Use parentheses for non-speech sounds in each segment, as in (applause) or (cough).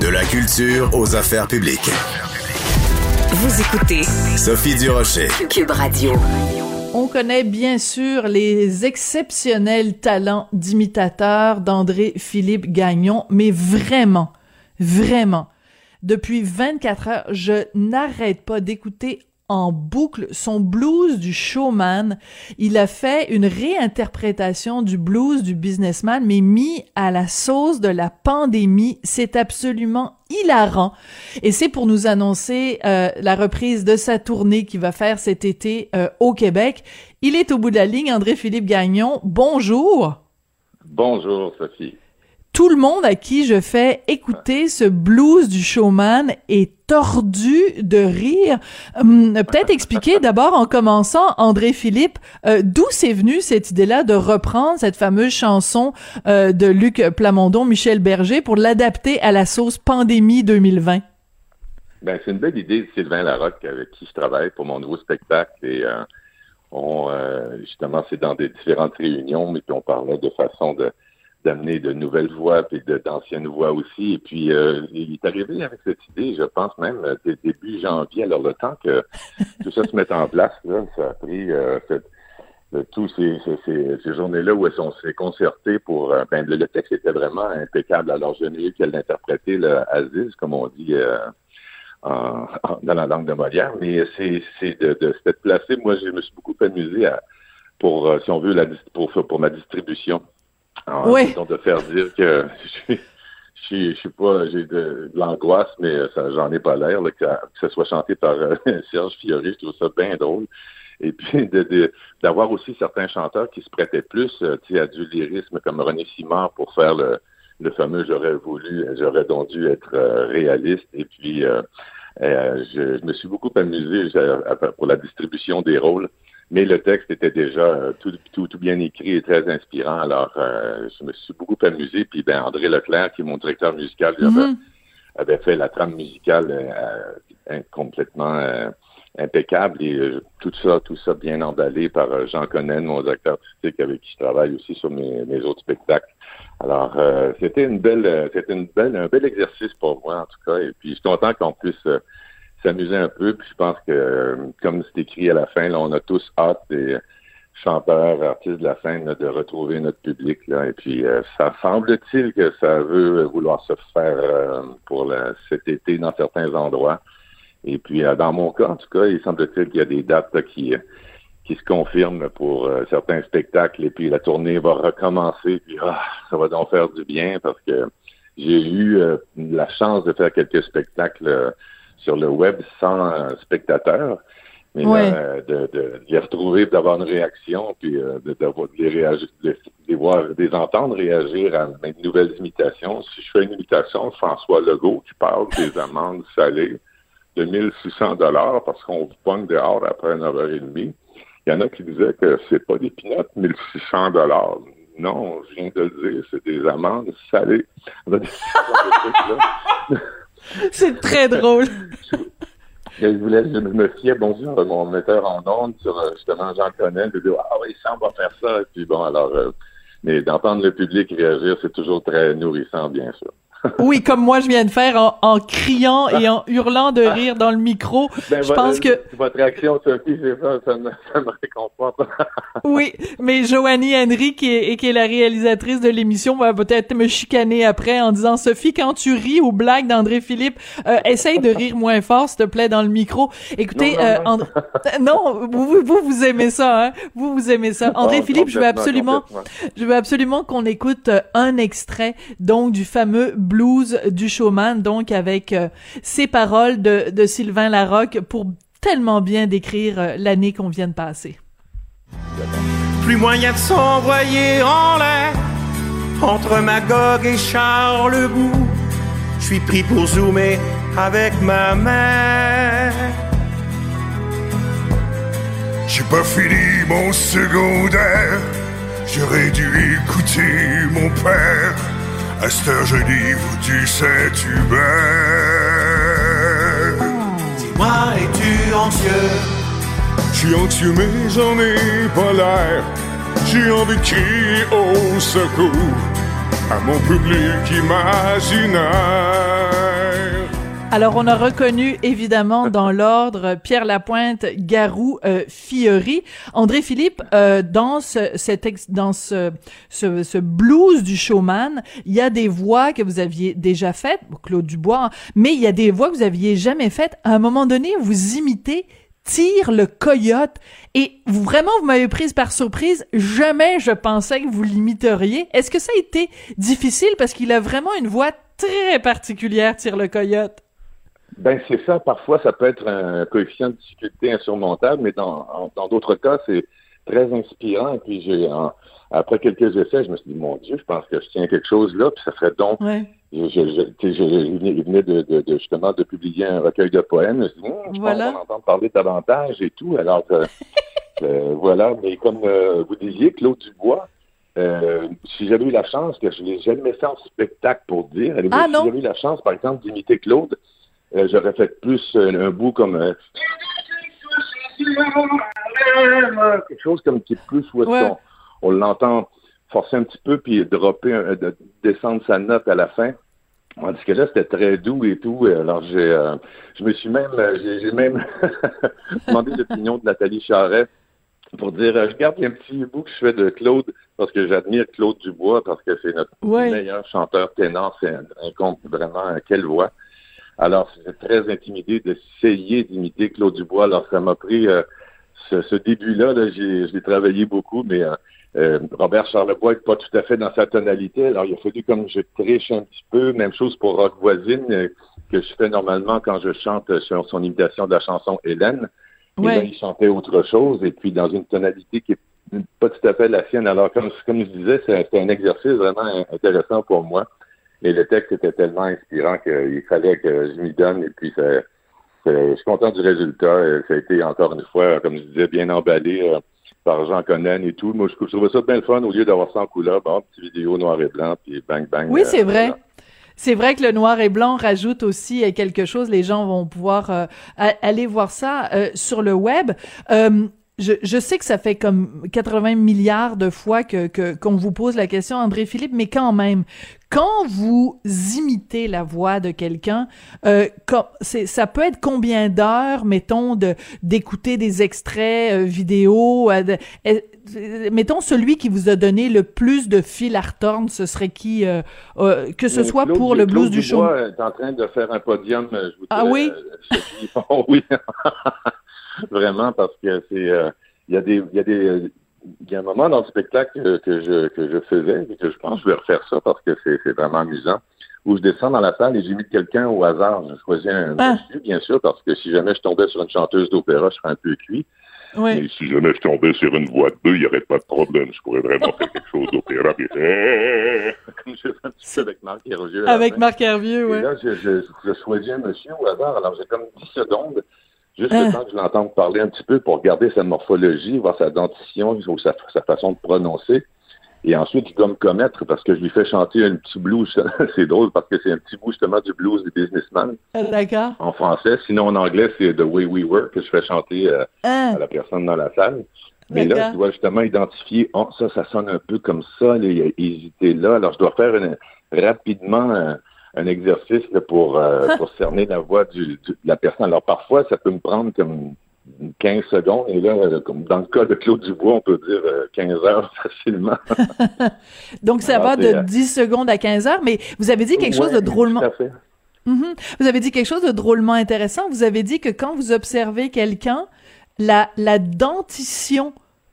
De la culture aux affaires publiques. Vous écoutez Sophie Durocher. Cube Radio. On connaît bien sûr les exceptionnels talents d'imitateur d'André Philippe Gagnon, mais vraiment, vraiment, depuis 24 heures, je n'arrête pas d'écouter en boucle son blues du showman. Il a fait une réinterprétation du blues du businessman, mais mis à la sauce de la pandémie. C'est absolument hilarant. Et c'est pour nous annoncer euh, la reprise de sa tournée qu'il va faire cet été euh, au Québec. Il est au bout de la ligne, André-Philippe Gagnon. Bonjour. Bonjour, Sophie tout le monde à qui je fais écouter ce blues du showman est tordu de rire. Hum, peut-être expliquer (laughs) d'abord en commençant, André Philippe, euh, d'où c'est venu cette idée-là de reprendre cette fameuse chanson euh, de Luc Plamondon, Michel Berger, pour l'adapter à la sauce pandémie 2020? Ben, c'est une belle idée de Sylvain Larocque avec qui je travaille pour mon nouveau spectacle et euh, on, justement, c'est dans des différentes réunions, mais puis on parlait de façon de d'amener de nouvelles voix et d'anciennes voix aussi. Et puis, euh, il est arrivé avec cette idée, je pense même, euh, début janvier. Alors, le temps que (laughs) tout ça se mette en place, là, ça a pris euh, tous ces, ces, ces journées-là où on s'est concerté pour... Euh, ben, le, texte était vraiment impeccable. Alors, je n'ai eu qu'à l'interpréter, le Aziz, comme on dit... en, dans la langue de Molière, mais c'est de, de s'être placé. Moi, je me suis beaucoup amusé à, pour, si on veut, la, pour, pour ma distribution. Oui. de faire dire que (laughs) je suis, je suis, pas, j'ai de, l'angoisse, mais ça, j'en ai pas l'air, que, que, ça soit chanté par euh, (laughs) Serge Fiori, je trouve ça bien drôle. Et puis (laughs) de, d'avoir aussi certains chanteurs qui se prêtaient plus euh, à du lyrisme comme René Simard pour faire le, le fameux j'aurais voulu, j'aurais donc dû être euh, réaliste. Et puis je, je, me suis beaucoup amusé pour la distribution des rôles. Mais le texte était déjà euh, tout, tout, tout, bien écrit et très inspirant. Alors, euh, je me suis beaucoup amusé. Puis, ben, André Leclerc, qui est mon directeur musical, mm-hmm. avait, fait la trame musicale euh, complètement impeccable et tout ça, tout ça bien emballé par Jean Connen, mon directeur artistique, avec qui je travaille aussi sur mes, mes autres spectacles. Alors, c'était une belle, c'était une belle, un bel exercice pour moi en tout cas. Et puis, je suis content qu'on puisse s'amuser un peu. Puis je pense que, euh, comme c'est écrit à la fin, là, on a tous hâte des chanteurs, artistes de la scène, de retrouver notre public. Là. Et puis, euh, ça semble-t-il que ça veut vouloir se faire euh, pour cet été dans certains endroits. Et puis, dans mon cas, en tout cas, il semble-t-il qu'il y a des dates qui qui se confirment pour certains spectacles. Et puis, la tournée va recommencer. Puis, ah, ça va donc faire du bien parce que j'ai eu la chance de faire quelques spectacles sur le web sans spectateurs. Mais euh, de, de, les retrouver, d'avoir une réaction, puis euh, de, de, les réagir, de, les voir, de les entendre réagir à une nouvelles imitations. Si je fais une imitation, François Legault qui parle des amendes salées de 1600 dollars parce qu'on vous pogne dehors après 9h30. Il y en a qui disaient que c'est pas des pinottes 1600 dollars. Non, je viens de le dire, c'est des amendes salées. (laughs) (laughs) C'est très drôle. Je voulais, me fiais, bon, sur mon metteur en ondes, sur euh, justement Jean Connell, de dire Ah oui, ça, on va faire ça. Et puis bon, alors, euh, mais d'entendre le public réagir, c'est toujours très nourrissant, bien sûr oui, comme moi je viens de faire en, criant et en hurlant de rire dans le micro. (laughs) Ben, je pense que votre réaction, Sophie, ça, ça me, ça me réconforte. (laughs) oui, mais Joanie Henry, qui est, qui est la réalisatrice de l'émission, va peut-être me chicaner après en disant Sophie, quand tu ris aux blagues d'André Philippe, euh, essaye de rire moins fort, s'il te plaît, dans le micro. Écoutez, non, non, euh, vous, vous, vous aimez ça, hein Vous vous aimez ça. André Philippe, je veux absolument, je veux absolument qu'on écoute euh, un extrait donc du fameux blues du showman, donc avec euh, ces paroles de, de Sylvain Larocque pour tellement bien décrire euh, l'année qu'on vient de passer. Plus moyen de s'envoyer en l'air entre Magog et Charlebout. Je suis pris pour zoomer avec ma mère. J'ai pas fini mon secondaire, j'aurais dû écouter mon père. À cette je livre du Saint-Hubert. Dis-moi, es-tu anxieux? Je suis anxieux, mais j'en ai pas l'air. J'ai envie de crier au secours. à mon public imaginaire. Alors, on a reconnu évidemment dans (laughs) l'ordre Pierre Lapointe, Garou, euh, Fiori, André Philippe euh, dans ce, cet ex, dans ce, ce, ce blues du showman. Il y a des voix que vous aviez déjà faites, Claude Dubois, mais il y a des voix que vous aviez jamais faites. À un moment donné, vous imitez Tire le coyote et vous, vraiment vous m'avez prise par surprise. Jamais je pensais que vous l'imiteriez. Est-ce que ça a été difficile? Parce qu'il a vraiment une voix très particulière, Tire le coyote? Ben c'est ça. Parfois, ça peut être un coefficient de difficulté insurmontable, mais dans dans d'autres cas, c'est très inspirant. Et puis j'ai après quelques essais, je me suis dit mon Dieu, je pense que je tiens quelque chose là, puis ça serait donc. Ouais. Je, je, je, je venais de, de, de, justement de publier un recueil de poèmes. Je me suis dit, Hum, je Voilà. pense qu'on va entendre parler davantage et tout. Alors euh, (laughs) euh, voilà, mais comme euh, vous disiez, Claude Dubois, euh, si j'avais eu la chance, que je l'ai jamais fait en spectacle pour dire, Ah, si j'avais eu la chance, par exemple, d'imiter Claude, euh, j'aurais fait plus euh, un bout comme euh, quelque chose comme qui est plus où est-ce Ouais. qu'on- on, l'entend forcer un petit peu puis dropper, un- de- descendre sa note à la fin. Tandis que là, c'était très doux et tout. Alors, j'ai, euh, je me suis même, euh, j'ai, j'ai même (laughs) demandé l'opinion de Nathalie Charret pour dire, euh, je garde un petit bout que je fais de Claude parce que j'admire Claude Dubois parce que c'est notre Ouais. meilleur chanteur ténor. C'est un, un compte vraiment, quelle voix. Alors, c'est très intimidé d'essayer d'imiter Claude Dubois. Alors, ça m'a pris euh, ce, ce début-là. Là, j'ai, je l'ai travaillé beaucoup, mais euh, euh, Robert Charlebois n'est pas tout à fait dans sa tonalité. Alors, il a fallu comme je triche un petit peu. Même chose pour Rock Voisine, euh, que je fais normalement quand je chante sur son imitation de la chanson Hélène. Et là, il chantait autre chose, et puis dans une tonalité qui est pas tout à fait la sienne. Alors, comme, comme je disais, c'est- un exercice vraiment intéressant pour moi. Et le texte était tellement inspirant qu'il fallait que je m'y donne. Et puis, ça- je suis content du résultat. Et Ça a été, encore une fois, comme je disais, bien emballé euh, par Jean Connen et tout. Moi, je, trouvais ça bien le fun au lieu d'avoir ça en couleur. Bon, petite vidéo noir et blanc, puis bang, bang. Oui, euh, c'est vrai. C'est vrai que le noir et blanc rajoute aussi euh, quelque chose. Les gens vont pouvoir euh, aller voir ça euh, sur le web. Euh, je, je sais que ça fait comme 80 milliards de fois que qu'on vous pose la question, André Philippe, mais quand même, quand vous imitez la voix de quelqu'un, euh, ça peut être combien d'heures, mettons, de d'écouter des extraits euh, vidéo. euh, de- euh, mettons celui qui vous a donné le plus de fil à retordre, ce serait qui, euh, euh, que ce Mais soit Claude- pour le blues du show. Est en train de faire un podium, je vous Ah dirais, oui? (laughs) oh oui. (laughs) Vraiment, parce que c'est, euh, il y a des, il y a des, il y a un moment dans le spectacle que, que je, que je faisais, et que je pense que je vais refaire ça parce que c'est, c'est vraiment amusant, où je descends dans la salle et j'imite quelqu'un au hasard. Je choisis un Ah. monsieur, bien sûr, parce que si jamais je tombais sur une chanteuse d'opéra, je serais un peu cuit. Oui. Et si jamais je tombais sur une voix de deux, il n'y aurait pas de problème. Je pourrais vraiment faire quelque chose d'opéra. puis- Comme (laughs) je fais un petit peu avec Marc Hervieux. Avec. Marc Hervieux, Et ouais. là, je, je, je choisis un monsieur au hasard. Alors, j'ai comme 10 secondes, juste Ah. le temps que je l'entende parler un petit peu pour regarder sa morphologie, voir sa dentition, ou sa, sa façon de prononcer. Et ensuite, je dois me commettre parce que je lui fais chanter un petit blues. (laughs) c'est drôle parce que c'est un petit bout justement du blues des businessmen Euh, D'accord. en français. Sinon, en anglais, c'est The Way We Were que je fais chanter euh, Ah, à la personne dans la salle. Mais là, je dois justement identifier, oh, ça, ça sonne un peu comme ça, il a hésité là. Alors, je dois faire une- rapidement un, exercice là, pour, euh, (laughs) pour cerner la voix du, du- de la personne. Alors, parfois, ça peut me prendre comme 15 secondes. Et là, euh, comme dans le cas de Claude Dubois, on peut dire euh, 15 heures (laughs) facilement. (laughs) Donc, ça Alors, va de euh, 10 secondes à 15 heures, mais vous avez dit quelque chose de drôlement... tout à fait. Mhm. Vous avez dit quelque chose de drôlement intéressant. Vous avez dit que quand vous observez quelqu'un, la, la dentition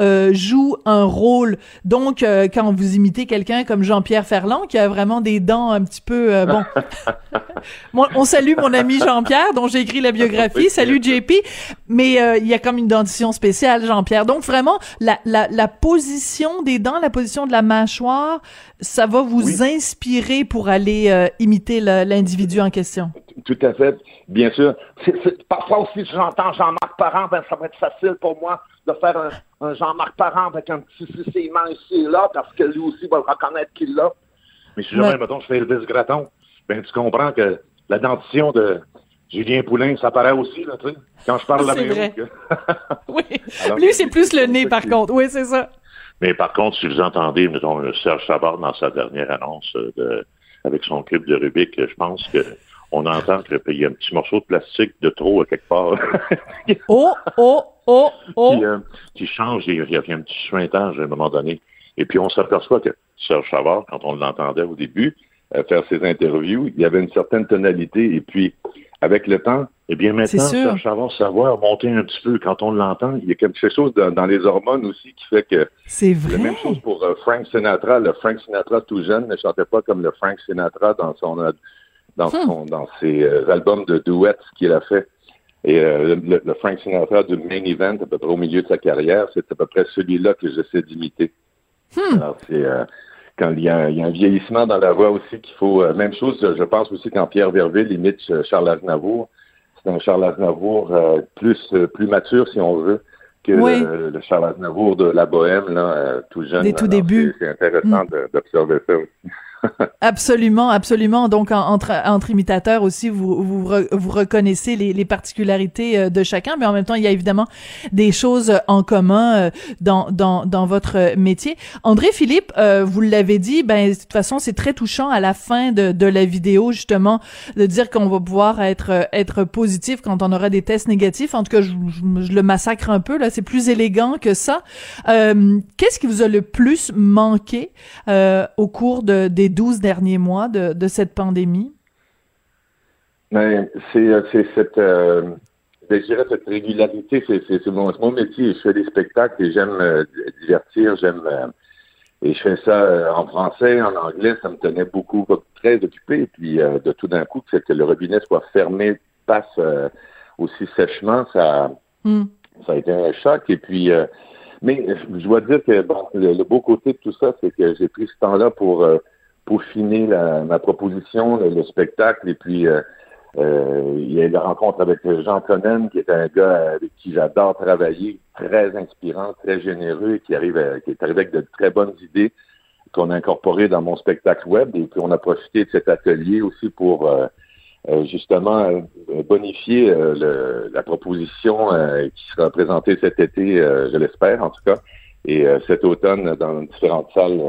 euh, joue un rôle. Donc, euh, quand vous imitez quelqu'un comme Jean-Pierre Ferland, qui a vraiment des dents un petit peu... euh, bon, (laughs) on salue mon ami Jean-Pierre, dont j'ai écrit la biographie. Salut JP. Mais euh, il y a comme une dentition spéciale, Jean-Pierre. Donc, vraiment, la, la, la position des dents, la position de la mâchoire, ça va vous Oui. inspirer pour aller euh, imiter l'individu en question. Tout à fait. Bien sûr. Parfois aussi, si j'entends Jean-Marc Parent, ben, ça va être facile pour moi de faire un, un Jean-Marc Parent avec un petit cécillement ici et là, parce que lui aussi va reconnaître qu'il l'a. Mais si jamais, Ouais. mettons, je fais Elvis Gratton, ben tu comprends que la dentition de Julien Poulain, ça paraît aussi, là, tu sais, quand je parle la que- (laughs) Oui. Alors, Lui, c'est plus le nez, par contre. Oui, c'est ça. Mais par contre, si vous entendez, mettons, Serge Savard dans sa dernière annonce euh, de, avec son cube de Rubik, je pense que on entend qu'il y a un petit morceau de plastique de trop à quelque part. oh, (laughs) oh, oh, oh! Qui, euh, qui change, il y a un petit suintage à un moment donné. Et puis on s'aperçoit que Serge Savard, quand on l'entendait au début, euh, faire ses interviews, il y avait une certaine tonalité. Et puis, avec le temps, eh bien maintenant, Serge Savard savoir monter un petit peu. Quand on l'entend, il y a quelque chose dans, les hormones aussi qui fait que... C'est vrai. La même chose pour euh, Frank Sinatra. Le Frank Sinatra tout jeune ne chantait pas comme le Frank Sinatra dans son dans, hmm. son, dans ses euh, albums de duets qu'il a fait. Et le, Frank Sinatra du main event, à peu près au milieu de sa carrière, c'est à peu près celui-là que j'essaie d'imiter. Hmm. Alors, c'est quand il y, a, un vieillissement dans la voix aussi qu'il faut. Euh, même chose, je pense aussi quand Pierre Verville imite euh, Charles Aznavour, c'est un Charles Aznavour euh, plus plus mature si on veut que le, Charles Aznavour de la Bohème là, tout jeune. Des tout débuts. C'est intéressant mm. d'observer ça aussi (laughs) absolument, absolument. Donc, entre, entre imitateurs aussi, vous, vous, vous reconnaissez les, les, particularités euh, de chacun, mais en même temps, il y a évidemment des choses en commun euh, dans, dans, dans votre métier. André Philippe, euh, vous l'avez dit, ben, de toute façon, c'est très touchant à la fin de, de la vidéo, justement, de dire qu'on va pouvoir être, être positif quand on aura des tests négatifs. En tout cas, je, je, le massacre un peu, là. C'est plus élégant que ça. Qu'est-ce qui vous a le plus manqué au cours de, des 12 derniers mois de, cette pandémie? Ben, c'est cette, euh, ben, cette régularité, c'est mon, métier. Je fais des spectacles et j'aime euh, divertir, j'aime euh, et je fais ça en français, en anglais, ça me tenait beaucoup, très occupé. Et puis de tout d'un coup, que le robinet soit fermé, passe aussi sèchement, ça, hmm. ça a été un choc. Et puis mais je dois dire que le, beau côté de tout ça, c'est que j'ai pris ce temps-là pour peaufiner la, ma proposition, le, spectacle, et puis euh, euh, il y a eu la rencontre avec Jean Conan, qui est un gars avec qui j'adore travailler, très inspirant, très généreux, qui arrive qui est arrivé avec de très bonnes idées qu'on a incorporées dans mon spectacle web, et puis on a profité de cet atelier aussi pour euh, justement bonifier la proposition qui sera présentée cet été, je l'espère en tout cas, et cet automne dans différentes salles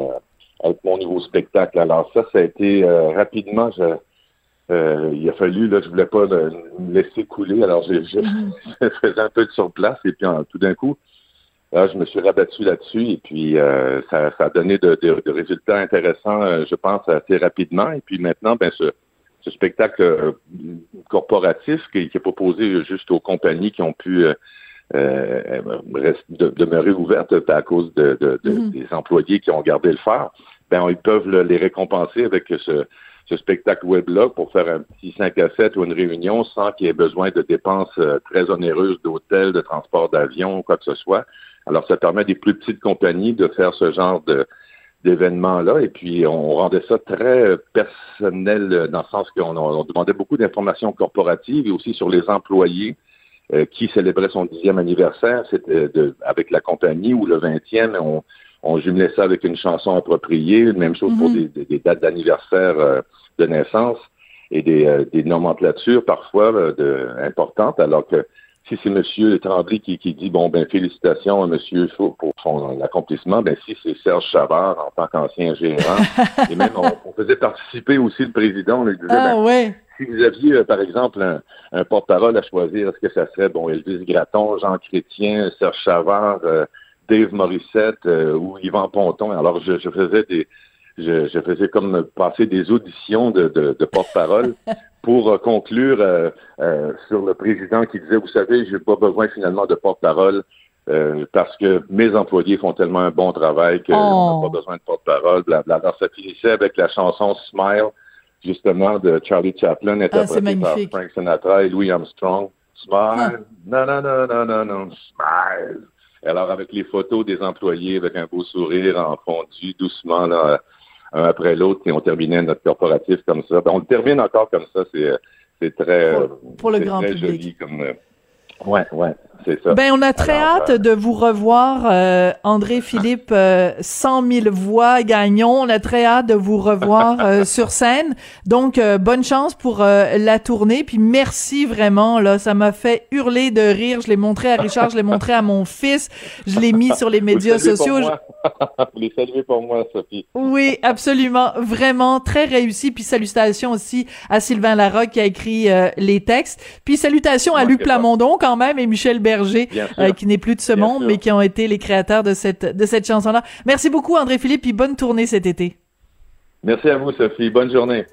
avec mon nouveau spectacle. Alors ça, ça a été euh, rapidement, je, euh, il a fallu, là, je voulais pas me laisser couler, alors je, je, mm-hmm. faisais un peu de sur place et puis tout d'un coup, là, je me suis rabattu là-dessus et puis euh, ça, ça, a donné de, de, résultats intéressants, je pense, assez rapidement. Et puis maintenant, ben ce, ce spectacle corporatif qui, est proposé juste aux compagnies qui ont pu euh, reste, de, demeurer ouverte à cause de, de, mm-hmm. des employés qui ont gardé le fer, ben ils peuvent les récompenser avec ce, ce spectacle web-là pour faire un petit 5 à 7 ou une réunion sans qu'il y ait besoin de dépenses euh, très onéreuses d'hôtel, de transport d'avion, quoi que ce soit. Alors, ça permet des plus petites compagnies de faire ce genre de d'événements-là. Et puis, on rendait ça très personnel dans le sens qu'on on demandait beaucoup d'informations corporatives et aussi sur les employés euh, qui célébrait son dixième anniversaire c'était de, avec la compagnie ou le vingtième, on, on jumelait ça avec une chanson appropriée, même chose pour mhm. des, des, dates d'anniversaire euh, de naissance et des, euh, des nomenclatures parfois de, importantes, alors que si c'est M. Tremblay qui, qui, dit bon ben félicitations à M. pour son accomplissement, ben si c'est Serge Chavard en tant qu'ancien gérant, (laughs) et même on, faisait participer aussi le président, on lui disait ah, ben, ouais si vous aviez, euh, par exemple, un, porte-parole à choisir, est-ce que ça serait, bon, Elvis Gratton, Jean Chrétien, Serge Chavard, euh, Dave Morissette euh, ou Yvan Ponton? Alors, je, faisais des... Je, faisais comme passer des auditions de, de, porte-parole (laughs) pour conclure sur le président qui disait, vous savez, j'ai pas besoin finalement de porte-parole parce que mes employés font tellement un bon travail qu'on n'a oh. pas besoin de porte-parole, blablabla. Alors, ça finissait avec la chanson Smile justement de Charlie Chaplin, interprété ah, par Frank Sinatra et Louis Armstrong. Smile, non, non, non, non, non, non, smile. Alors, avec les photos des employés avec un beau sourire en fondu, doucement, là, un après l'autre, et on terminait notre corporatif comme ça. Ben, on le termine encore comme ça, c'est, c'est très, pour, le grand très public. joli comme, Ouais, ouais. C'est ça. Ben, on a très Alors, hâte euh, de vous revoir, euh, André (laughs) Philippe, euh, 100 000 voix gagnons. On a très hâte de vous revoir euh, (laughs) sur scène. Donc, euh, bonne chance pour euh, la tournée. Puis merci vraiment. Là, ça m'a fait hurler de rire. Je l'ai montré à Richard, je l'ai montré à mon fils. Je l'ai mis sur les médias pour sociaux. (laughs) vous les saluez pour moi, Sophie. Oui, absolument, vraiment très réussi. Puis salutations aussi à Sylvain Larocque qui a écrit euh, les textes. Puis salutations à Luc ça. Quand même et Michel Berger euh, qui n'est plus de ce Bien monde sûr. mais qui ont été les créateurs de cette de cette chanson-là. Merci beaucoup André Philippe puis bonne tournée cet été. Merci à vous, Sophie. Bonne journée.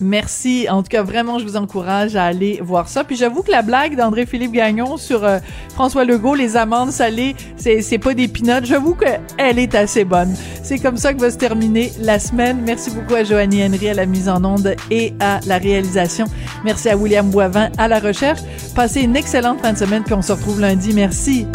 Merci. En tout cas, vraiment, je vous encourage à aller voir ça. Puis j'avoue que la blague d'André-Philippe Gagnon sur euh, François Legault, les amandes salées, c'est, c'est pas des pinottes. J'avoue qu'elle est assez bonne. C'est comme ça que va se terminer la semaine. Merci beaucoup à Joanie Henry à la mise en onde et à la réalisation. Merci à William Boivin à la recherche. Passez une excellente fin de semaine, puis on se retrouve lundi. Merci.